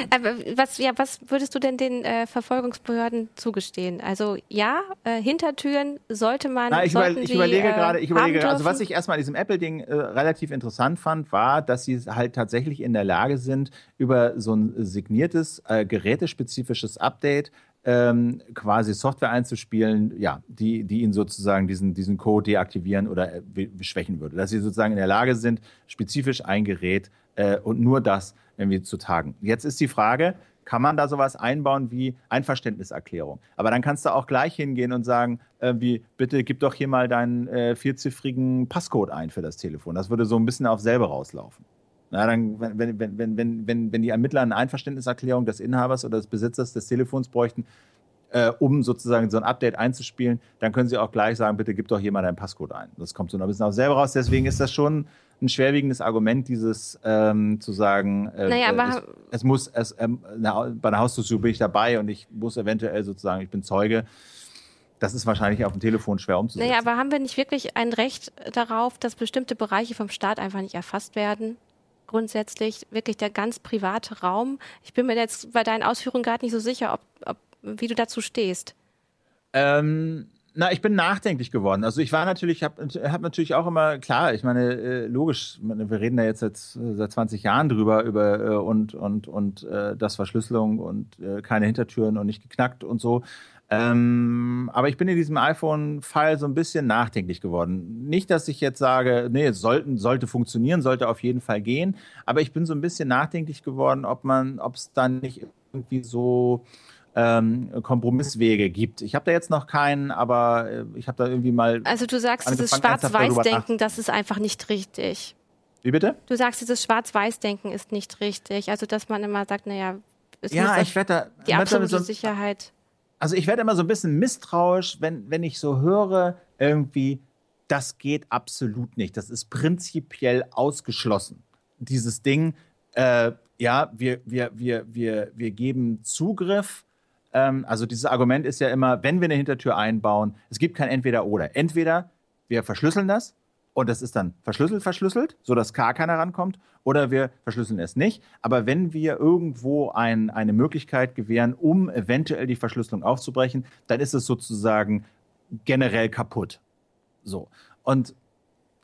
Aber was, ja, was würdest du denn den äh, Verfolgungsbehörden zugestehen? Also ja, äh, Hintertüren sollte man. Na, ich, über, ich überlege äh, gerade, ich überlege also was ich erstmal an diesem Apple-Ding äh, relativ interessant fand, war, dass sie halt tatsächlich in der Lage sind, über so ein signiertes, äh, gerätespezifisches Update ähm, quasi Software einzuspielen, ja, die, die ihnen sozusagen diesen, diesen Code deaktivieren oder äh, schwächen würde. Dass sie sozusagen in der Lage sind, spezifisch ein Gerät äh, und nur das irgendwie zu tagen. Jetzt ist die Frage, kann man da sowas einbauen wie Einverständniserklärung? Aber dann kannst du auch gleich hingehen und sagen, wie, bitte gib doch hier mal deinen äh, vierziffrigen Passcode ein für das Telefon. Das würde so ein bisschen auf selber rauslaufen. Na, dann, wenn, wenn, wenn, wenn, wenn, wenn die Ermittler eine Einverständniserklärung des Inhabers oder des Besitzers des Telefons bräuchten, äh, um sozusagen so ein Update einzuspielen, dann können sie auch gleich sagen, bitte gib doch hier mal deinen Passcode ein. Das kommt so ein bisschen auch selber raus. Deswegen ist das schon ein schwerwiegendes Argument, dieses ähm, zu sagen, äh, naja, aber ich, es muss, es, ähm, bei einer Hausdurchsuchung bin ich dabei und ich muss eventuell sozusagen, ich bin Zeuge. Das ist wahrscheinlich auf dem Telefon schwer umzusetzen. Naja, aber haben wir nicht wirklich ein Recht darauf, dass bestimmte Bereiche vom Staat einfach nicht erfasst werden? grundsätzlich wirklich der ganz private Raum. Ich bin mir jetzt bei deinen Ausführungen gerade nicht so sicher, ob, ob, wie du dazu stehst. Ähm, na, ich bin nachdenklich geworden. Also ich war natürlich, habe hab natürlich auch immer, klar, ich meine, äh, logisch, wir reden da jetzt seit, seit 20 Jahren drüber, über äh, und, und, und äh, das Verschlüsselung und keine Hintertüren und nicht geknackt und so. Ähm, aber ich bin in diesem iPhone-Fall so ein bisschen nachdenklich geworden. Nicht, dass ich jetzt sage, nee, es sollten, sollte funktionieren, sollte auf jeden Fall gehen, aber ich bin so ein bisschen nachdenklich geworden, ob man, ob es dann nicht irgendwie so ähm, Kompromisswege gibt. Ich habe da jetzt noch keinen, aber äh, ich habe da irgendwie mal. Also du sagst, dieses Schwarz-Weiß-Denken, das ist einfach nicht richtig. Wie bitte? Du sagst, dieses Schwarz-Weiß-Denken ist nicht richtig. Also dass man immer sagt, naja, es ja, ich werde da, die absolute so, Sicherheit also ich werde immer so ein bisschen misstrauisch, wenn, wenn ich so höre, irgendwie, das geht absolut nicht. Das ist prinzipiell ausgeschlossen. Dieses Ding, äh, ja, wir, wir, wir, wir, wir geben Zugriff. Ähm, also dieses Argument ist ja immer, wenn wir eine Hintertür einbauen, es gibt kein Entweder-Oder. Entweder wir verschlüsseln das und das ist dann verschlüsselt, verschlüsselt, sodass gar keiner rankommt, oder wir verschlüsseln es nicht. Aber wenn wir irgendwo ein, eine Möglichkeit gewähren, um eventuell die Verschlüsselung aufzubrechen, dann ist es sozusagen generell kaputt. So. Und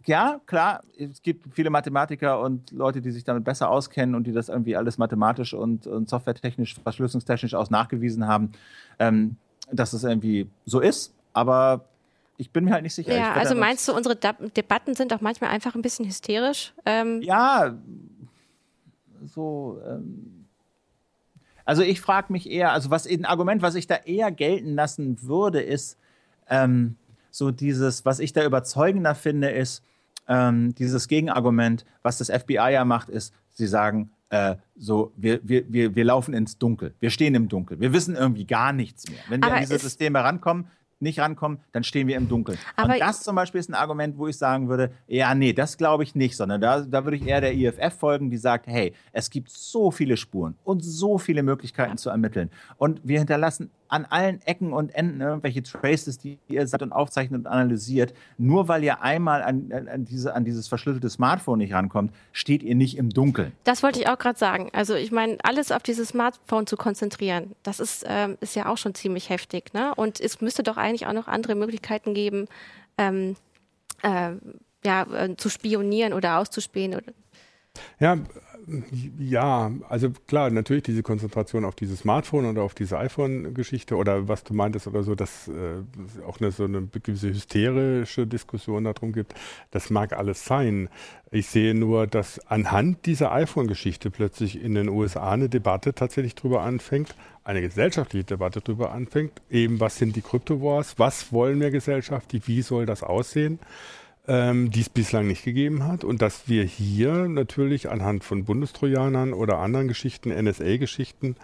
ja, klar, es gibt viele Mathematiker und Leute, die sich damit besser auskennen und die das irgendwie alles mathematisch und, und softwaretechnisch, verschlüsselungstechnisch aus nachgewiesen haben, ähm, dass es irgendwie so ist. Aber ich bin mir halt nicht sicher. Ja, also meinst du, unsere Debatten sind auch manchmal einfach ein bisschen hysterisch? Ähm ja, so. Ähm, Also ich frage mich eher, also was ein Argument, was ich da eher gelten lassen würde, ist ähm, so dieses, was ich da überzeugender finde, ist ähm, dieses Gegenargument, was das FBI ja macht, ist, sie sagen, äh, so, wir, wir, wir, wir laufen ins Dunkel, wir stehen im Dunkel, wir wissen irgendwie gar nichts mehr. Wenn wir Aber an diese Systeme rankommen, nicht rankommen, dann stehen wir im Dunkeln. Aber und das zum Beispiel ist ein Argument, wo ich sagen würde, ja, nee, das glaube ich nicht, sondern da, da würde ich eher der IFF folgen, die sagt, hey, es gibt so viele Spuren und so viele Möglichkeiten zu ermitteln. Und wir hinterlassen an allen Ecken und Enden irgendwelche Traces, die ihr seid und aufzeichnet und analysiert. Nur weil ihr einmal an, an, diese, an dieses verschlüsselte Smartphone nicht rankommt, steht ihr nicht im Dunkeln. Das wollte ich auch gerade sagen. Also ich meine, alles auf dieses Smartphone zu konzentrieren, das ist, ähm, ist ja auch schon ziemlich heftig. Ne? Und es müsste doch eigentlich auch noch andere Möglichkeiten geben, ähm, äh, ja, äh, zu spionieren oder auszuspähen. Oder ja, ja, also klar, natürlich diese Konzentration auf dieses Smartphone oder auf diese iPhone-Geschichte oder was du meintest oder so, dass äh, auch eine, so eine gewisse hysterische Diskussion darum gibt, das mag alles sein. Ich sehe nur, dass anhand dieser iPhone-Geschichte plötzlich in den USA eine Debatte tatsächlich drüber anfängt, eine gesellschaftliche Debatte drüber anfängt, eben was sind die Crypto-Wars, was wollen wir gesellschaftlich, wie soll das aussehen? Ähm, die es bislang nicht gegeben hat und dass wir hier natürlich anhand von Bundestrojanern oder anderen Geschichten, NSA-Geschichten,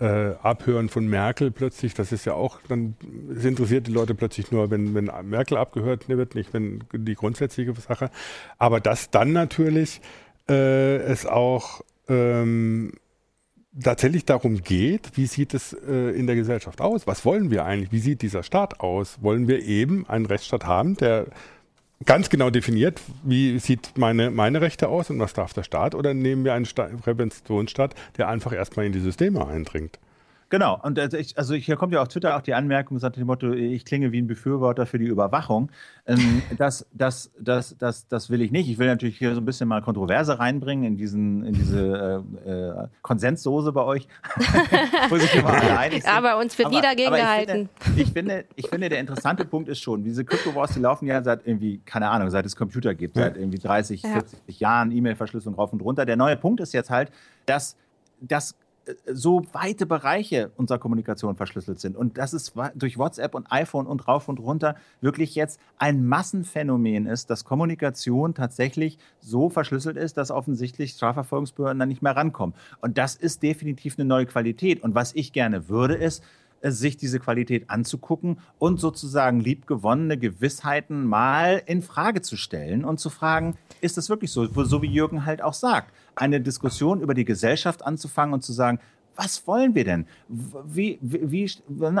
äh, Abhören von Merkel plötzlich, das ist ja auch, dann es interessiert die Leute plötzlich nur, wenn, wenn Merkel abgehört wird, nicht wenn die grundsätzliche Sache. Aber dass dann natürlich äh, es auch ähm, tatsächlich darum geht, wie sieht es äh, in der Gesellschaft aus? Was wollen wir eigentlich? Wie sieht dieser Staat aus? Wollen wir eben einen Rechtsstaat haben, der ganz genau definiert, wie sieht meine, meine Rechte aus und was darf der Staat, oder nehmen wir einen Präventionsstaat, der einfach erstmal in die Systeme eindringt? Genau, und also, ich, also hier kommt ja auf Twitter auch die Anmerkung, sagt dem Motto, ich klinge wie ein Befürworter für die Überwachung. Ähm, das, das, das, das, das will ich nicht. Ich will natürlich hier so ein bisschen mal Kontroverse reinbringen in, diesen, in diese äh, äh, Konsenssoße bei euch, wo sich immer alle einig sind. Aber uns wird aber, nie dagegen gehalten. Ich finde, ich, finde, der interessante Punkt ist schon, diese Crypto Wars, die laufen ja seit irgendwie, keine Ahnung, seit es Computer gibt, seit irgendwie 30, ja. 40 Jahren, E-Mail-Verschlüsselung rauf und runter. Der neue Punkt ist jetzt halt, dass das so weite Bereiche unserer Kommunikation verschlüsselt sind. Und dass es durch WhatsApp und iPhone und rauf und runter wirklich jetzt ein Massenphänomen ist, dass Kommunikation tatsächlich so verschlüsselt ist, dass offensichtlich Strafverfolgungsbehörden da nicht mehr rankommen. Und das ist definitiv eine neue Qualität. Und was ich gerne würde, ist, äh, sich diese Qualität anzugucken und sozusagen liebgewonnene Gewissheiten mal in Frage zu stellen und zu fragen, ist das wirklich so, so wie Jürgen halt auch sagt, eine Diskussion über die Gesellschaft anzufangen und zu sagen, was wollen wir denn? Wie, wie, wie,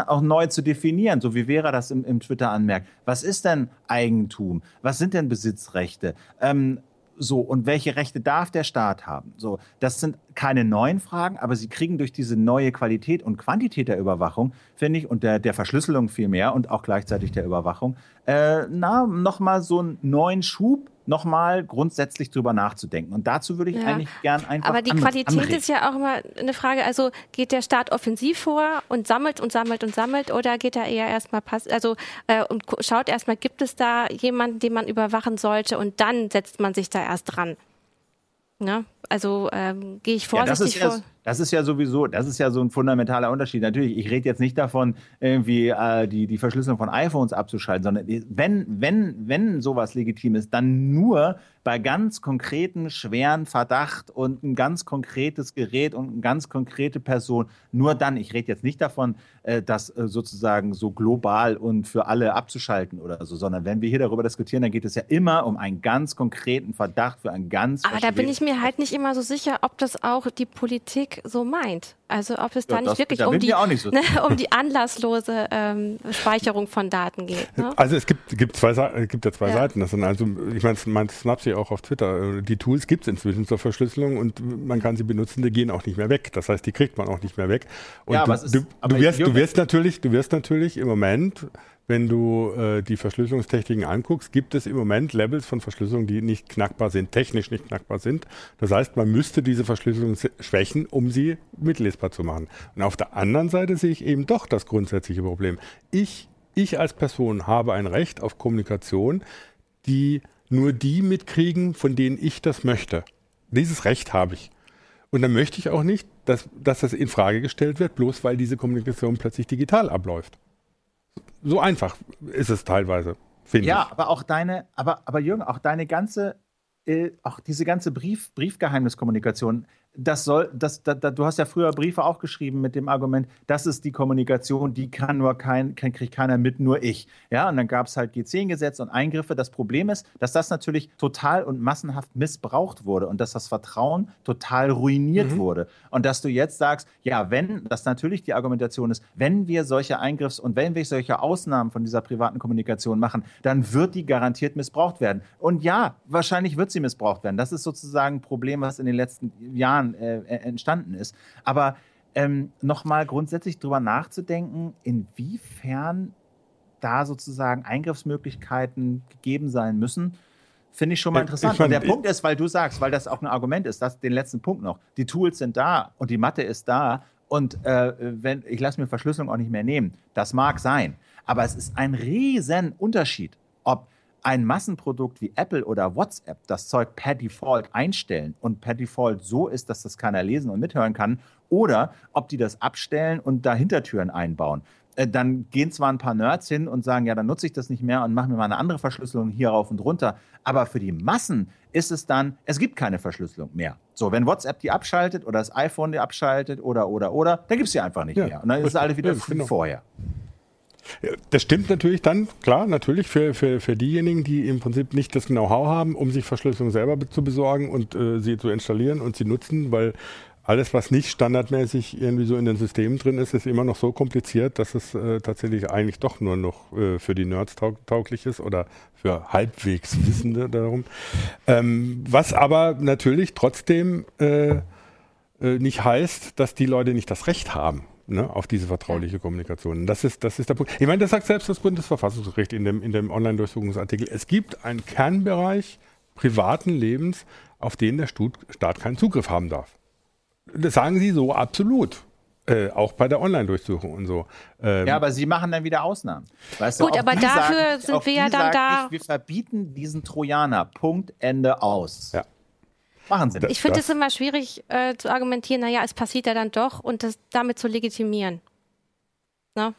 auch neu zu definieren, so wie Vera das im, im Twitter anmerkt. Was ist denn Eigentum? Was sind denn Besitzrechte? Ähm, so, und welche Rechte darf der Staat haben? So, das sind keine neuen Fragen, aber sie kriegen durch diese neue Qualität und Quantität der Überwachung, finde ich, und der, der Verschlüsselung vielmehr und auch gleichzeitig der Überwachung, äh, na, nochmal so einen neuen Schub, nochmal grundsätzlich drüber nachzudenken. Und dazu würde ich ja. eigentlich gern einfach. Aber die Qualität anregen. ist ja auch immer eine Frage. Also geht der Staat offensiv vor und sammelt und sammelt und sammelt oder geht er eher erstmal pass also äh, und schaut erstmal, gibt es da jemanden, den man überwachen sollte und dann setzt man sich da erst dran. Ne? Also ähm, gehe ich vorsichtig ja, das vor. das ist ja sowieso, das ist ja so ein fundamentaler Unterschied. Natürlich, ich rede jetzt nicht davon, irgendwie äh, die, die Verschlüsselung von iPhones abzuschalten, sondern wenn, wenn, wenn sowas legitim ist, dann nur bei ganz konkreten, schweren Verdacht und ein ganz konkretes Gerät und eine ganz konkrete Person. Nur dann, ich rede jetzt nicht davon, äh, das äh, sozusagen so global und für alle abzuschalten oder so, sondern wenn wir hier darüber diskutieren, dann geht es ja immer um einen ganz konkreten Verdacht für ein ganz. Aber da bin ich mir halt nicht immer so sicher, ob das auch die Politik so meint. Also ob es da ja, nicht das, wirklich um die, so ne, um die anlasslose ähm, Speicherung von Daten geht. Ne? Also es gibt, gibt, zwei, gibt ja zwei ja. Seiten. Das sind also, ich meine, man snappt sie auch auf Twitter. Die Tools gibt es inzwischen zur Verschlüsselung und man kann sie benutzen, die gehen auch nicht mehr weg. Das heißt, die kriegt man auch nicht mehr weg. Und ja, du, ist, du, du, wirst, du wirst natürlich, du wirst natürlich im Moment wenn du äh, die Verschlüsselungstechniken anguckst, gibt es im Moment Levels von Verschlüsselung, die nicht knackbar sind, technisch nicht knackbar sind. Das heißt, man müsste diese Verschlüsselung schwächen, um sie mitlesbar zu machen. Und auf der anderen Seite sehe ich eben doch das grundsätzliche Problem. Ich, ich als Person habe ein Recht auf Kommunikation, die nur die mitkriegen, von denen ich das möchte. Dieses Recht habe ich. Und dann möchte ich auch nicht, dass, dass das in Frage gestellt wird, bloß weil diese Kommunikation plötzlich digital abläuft. So einfach ist es teilweise, finde ja, ich. Ja, aber auch deine, aber, aber Jürgen, auch deine ganze, äh, auch diese ganze Brief, Briefgeheimniskommunikation, das soll, das, da, da, du hast ja früher Briefe auch geschrieben mit dem Argument, das ist die Kommunikation, die kann nur kein, kann, kriegt keiner mit, nur ich. Ja, und dann gab es halt G10-Gesetz und Eingriffe. Das Problem ist, dass das natürlich total und massenhaft missbraucht wurde und dass das Vertrauen total ruiniert mhm. wurde. Und dass du jetzt sagst, ja, wenn, das natürlich die Argumentation ist, wenn wir solche Eingriffs- und wenn wir solche Ausnahmen von dieser privaten Kommunikation machen, dann wird die garantiert missbraucht werden. Und ja, wahrscheinlich wird sie missbraucht werden. Das ist sozusagen ein Problem, was in den letzten Jahren Jahren äh, äh, entstanden ist. Aber ähm, nochmal grundsätzlich darüber nachzudenken, inwiefern da sozusagen Eingriffsmöglichkeiten gegeben sein müssen, finde ich schon mal interessant. Fand, und der Punkt ist, weil du sagst, weil das auch ein Argument ist, dass den letzten Punkt noch, die Tools sind da und die Matte ist da und äh, wenn ich lasse mir Verschlüsselung auch nicht mehr nehmen, das mag sein, aber es ist ein riesen Unterschied, ob ein Massenprodukt wie Apple oder WhatsApp das Zeug per Default einstellen und per Default so ist, dass das keiner lesen und mithören kann, oder ob die das abstellen und da Hintertüren einbauen. Äh, dann gehen zwar ein paar Nerds hin und sagen, ja, dann nutze ich das nicht mehr und mache mir mal eine andere Verschlüsselung hier rauf und runter. Aber für die Massen ist es dann, es gibt keine Verschlüsselung mehr. So, wenn WhatsApp die abschaltet oder das iPhone die abschaltet oder, oder, oder, dann gibt es sie einfach nicht ja, mehr. Und dann ist es alles wieder ja, wie genau. vorher. Das stimmt natürlich dann, klar, natürlich für, für, für diejenigen, die im Prinzip nicht das Know-how haben, um sich Verschlüsselung selber zu besorgen und äh, sie zu installieren und sie nutzen, weil alles, was nicht standardmäßig irgendwie so in den Systemen drin ist, ist immer noch so kompliziert, dass es äh, tatsächlich eigentlich doch nur noch äh, für die Nerds taug tauglich ist oder für halbwegs Wissende darum. Ähm, was aber natürlich trotzdem äh, äh nicht heißt, dass die Leute nicht das Recht haben ne, auf diese vertrauliche Kommunikation. Das ist, das ist der Punkt. Ich meine, das sagt selbst das Bundesverfassungsgericht in dem, in dem Online-Durchsuchungsartikel. Es gibt einen Kernbereich privaten Lebens, auf den der Staat keinen Zugriff haben darf. Das sagen Sie so absolut. Äh, auch bei der Online-Durchsuchung und so. Ähm ja, aber Sie machen dann wieder Ausnahmen. Weißt Gut, aber dafür sagen, sind wir ja dann da. Ich, wir verbieten diesen Trojaner. Punkt, Ende aus. Ja. Machen Sie das. Ich finde es immer schwierig äh, zu argumentieren, naja, es passiert ja dann doch und das damit zu legitimieren. Na?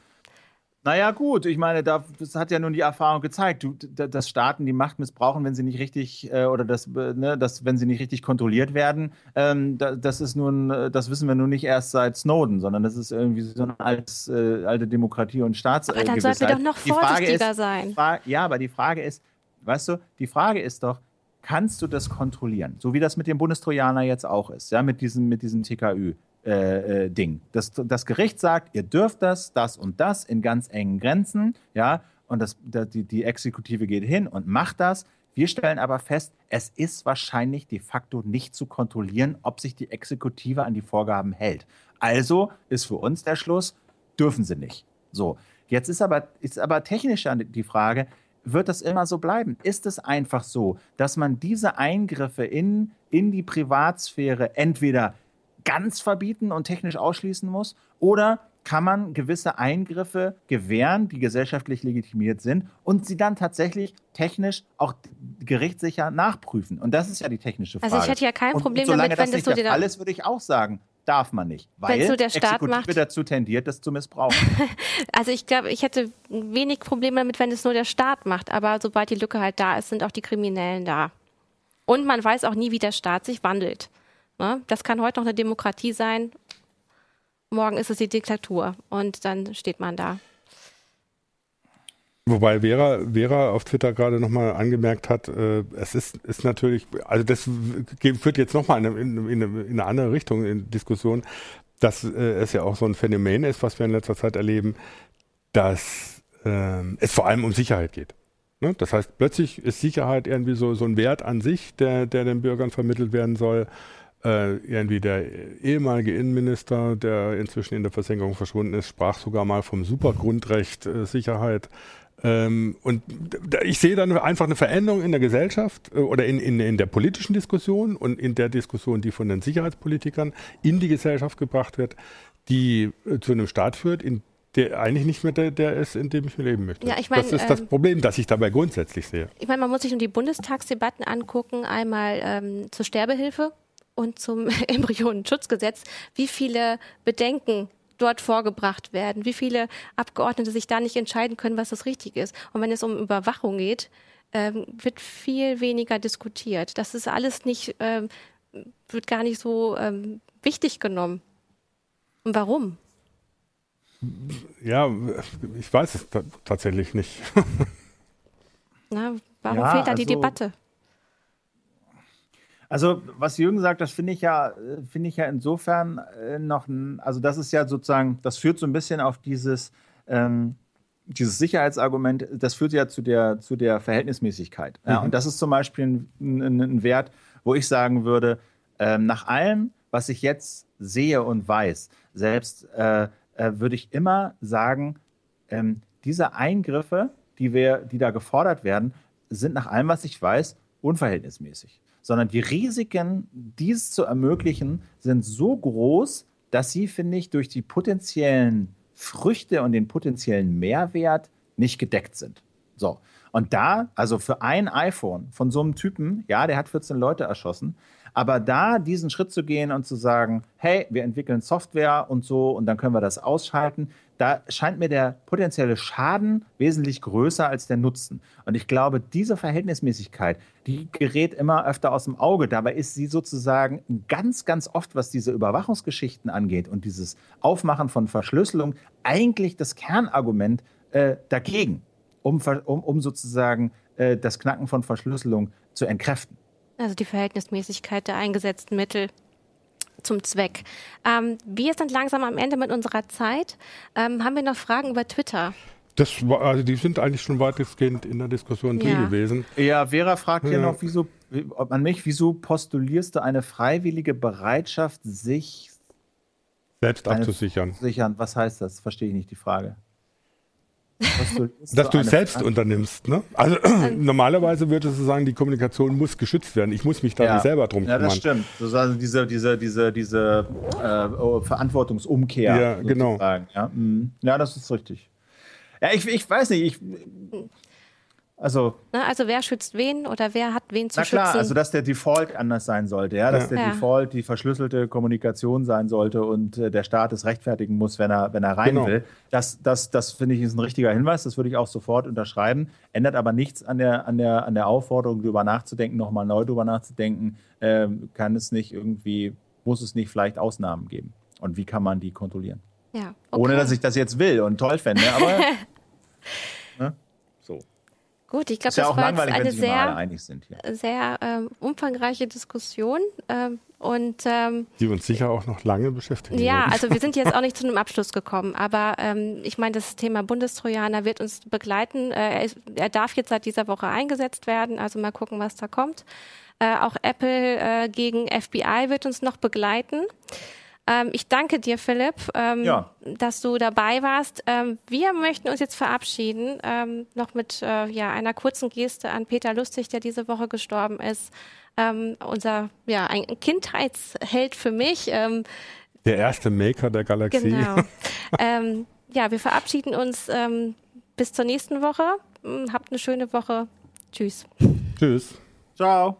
Naja, gut, ich meine, das hat ja nun die Erfahrung gezeigt, du, dass Staaten die Macht missbrauchen, wenn sie nicht richtig, äh, oder das, äh, ne, dass, wenn sie nicht richtig kontrolliert werden. Ähm, das ist nun, äh, das wissen wir nun nicht erst seit Snowden, sondern das ist irgendwie so eine äh, alte Demokratie und Staats. Aber dann sollten wir doch noch vorsichtiger ist, sein. Frage, ja, aber die Frage ist, weißt du, die Frage ist doch, kannst du das kontrollieren. So wie das mit dem Bundestrojaner jetzt auch ist, ja, mit diesem, mit diesem TKÜ. Äh, äh, Ding. Das, das Gericht sagt, ihr dürft das, das und das in ganz engen Grenzen, ja, und das, die, die Exekutive geht hin und macht das. Wir stellen aber fest, es ist wahrscheinlich de facto nicht zu kontrollieren, ob sich die Exekutive an die Vorgaben hält. Also ist für uns der Schluss, dürfen sie nicht. So, jetzt ist aber, ist aber technisch die Frage, wird das immer so bleiben? Ist es einfach so, dass man diese Eingriffe in, in die Privatsphäre entweder ganz verbieten und technisch ausschließen muss oder kann man gewisse Eingriffe gewähren, die gesellschaftlich legitimiert sind und sie dann tatsächlich technisch auch gerichtssicher nachprüfen. Und das ist ja die technische Frage. Also ich hätte ja kein Problem damit, wenn das, das so der Fall ist, würde ich auch sagen, darf man nicht, weil so der Staat macht, dazu tendiert, das zu missbrauchen. also ich glaube, ich hätte wenig Probleme damit, wenn es nur der Staat macht, aber sobald die Lücke halt da ist, sind auch die Kriminellen da. Und man weiß auch nie, wie der Staat sich wandelt. Ne? Das kann heute noch eine Demokratie sein, morgen ist es die Diktatur und dann steht man da. Wobei Vera, Vera auf Twitter gerade nochmal angemerkt hat, äh, es ist, ist natürlich, also das führt jetzt nochmal in, in, in, in eine andere Richtung in Diskussion, dass äh, es ja auch so ein Phänomen ist, was wir in letzter Zeit erleben, dass äh, es vor allem um Sicherheit geht. Ne? Das heißt, plötzlich ist Sicherheit irgendwie so, so ein Wert an sich, der, der den Bürgern vermittelt werden soll. Äh, irgendwie der ehemalige Innenminister, der inzwischen in der Versenkung verschwunden ist, sprach sogar mal vom Supergrundrecht äh, Sicherheit. Ähm, und ich sehe dann einfach eine Veränderung in der Gesellschaft äh, oder in, in, in der politischen Diskussion und in der Diskussion, die von den Sicherheitspolitikern in die Gesellschaft gebracht wird, die äh, zu einem Staat führt, in der eigentlich nicht mehr der, der ist, in dem ich leben möchte. Ja, ich mein, das ist ähm, das Problem, das ich dabei grundsätzlich sehe. Ich meine, man muss sich nur die Bundestagsdebatten angucken, einmal ähm, zur Sterbehilfe und zum Embryonenschutzgesetz, wie viele Bedenken dort vorgebracht werden, wie viele Abgeordnete sich da nicht entscheiden können, was das richtig ist. Und wenn es um Überwachung geht, ähm, wird viel weniger diskutiert. Das ist alles nicht, ähm, wird gar nicht so ähm, wichtig genommen. Und warum? Ja, ich weiß es tatsächlich nicht. Na, warum ja, fehlt da also, die Debatte? Also, was Jürgen sagt, das finde ich ja, finde ich ja insofern äh, noch, also das ist ja sozusagen, das führt so ein bisschen auf dieses, ähm, dieses Sicherheitsargument, das führt ja zu der, zu der Verhältnismäßigkeit. Ja, mhm. Und das ist zum Beispiel ein, ein, ein Wert, wo ich sagen würde, ähm, nach allem, was ich jetzt sehe und weiß, selbst äh, äh, würde ich immer sagen, ähm, diese Eingriffe, die, wir, die da gefordert werden, sind nach allem, was ich weiß, unverhältnismäßig. Sondern die Risiken, dies zu ermöglichen, sind so groß, dass sie, finde ich, durch die potenziellen Früchte und den potenziellen Mehrwert nicht gedeckt sind. So. Und da, also für ein iPhone von so einem Typen, ja, der hat 14 Leute erschossen, aber da diesen Schritt zu gehen und zu sagen, hey, wir entwickeln Software und so und dann können wir das ausschalten, da scheint mir der potenzielle Schaden wesentlich größer als der Nutzen. Und ich glaube, diese Verhältnismäßigkeit, die gerät immer öfter aus dem Auge. Dabei ist sie sozusagen ganz, ganz oft, was diese Überwachungsgeschichten angeht und dieses Aufmachen von Verschlüsselung, eigentlich das Kernargument äh, dagegen, um, um, um sozusagen äh, das Knacken von Verschlüsselung zu entkräften. Also die Verhältnismäßigkeit der eingesetzten Mittel zum Zweck. Ähm, wir sind langsam am Ende mit unserer Zeit. Ähm, haben wir noch Fragen über Twitter? Das war, also die sind eigentlich schon weitestgehend in der Diskussion ja. drin gewesen. Ja, Vera fragt hier ja. noch, wieso, ob an mich, wieso postulierst du eine freiwillige Bereitschaft, sich selbst abzusichern? Sichern. Was heißt das? Verstehe ich nicht die Frage. Du, dass du es selbst Frage? unternimmst. Ne? Also normalerweise würdest du sagen, die Kommunikation muss geschützt werden. Ich muss mich da ja. nicht selber drum kümmern. Ja, das stimmt. Sozusagen diese, diese, diese, diese äh, oh, Verantwortungsumkehr. Ja, genau. Ja? Mhm. ja, das ist richtig. Ja, ich, ich weiß nicht, ich, also, Na, also wer schützt wen oder wer hat wen zu na klar, schützen? also dass der Default anders sein sollte, ja, dass ja. der ja. Default die verschlüsselte Kommunikation sein sollte und äh, der Staat es rechtfertigen muss, wenn er, wenn er rein genau. will. Das, das, das finde ich ist ein richtiger Hinweis, das würde ich auch sofort unterschreiben. Ändert aber nichts an der, an der, an der Aufforderung, darüber nachzudenken, nochmal neu darüber nachzudenken. Ähm, kann es nicht irgendwie, muss es nicht vielleicht Ausnahmen geben? Und wie kann man die kontrollieren? Ja, okay. Ohne dass ich das jetzt will und toll fände, aber. ne? Gut, ich glaube, ja das war langweilig, eine sehr, sehr ähm, umfangreiche Diskussion. Ähm, und, ähm, Die uns sicher auch noch lange beschäftigen. Ja, werden. also wir sind jetzt auch nicht zu einem Abschluss gekommen. Aber ähm, ich meine, das Thema Bundestrojaner wird uns begleiten. Äh, er, ist, er, darf jetzt seit dieser Woche eingesetzt werden. Also mal gucken, was da kommt. Äh, auch Apple äh, gegen FBI wird uns noch begleiten. Ähm, ich danke dir, Philipp, ähm, ja. dass du dabei warst. Ähm, wir möchten uns jetzt verabschieden, ähm, noch mit äh, ja, einer kurzen Geste an Peter Lustig, der diese Woche gestorben ist. Ähm, unser, ja, ein Kindheitsheld für mich. Ähm, der erste Maker der Galaxie. Genau. ja, wir verabschieden uns bis zur nächsten Woche. Habt eine schöne Woche. Tschüss. Tschüss. Ciao.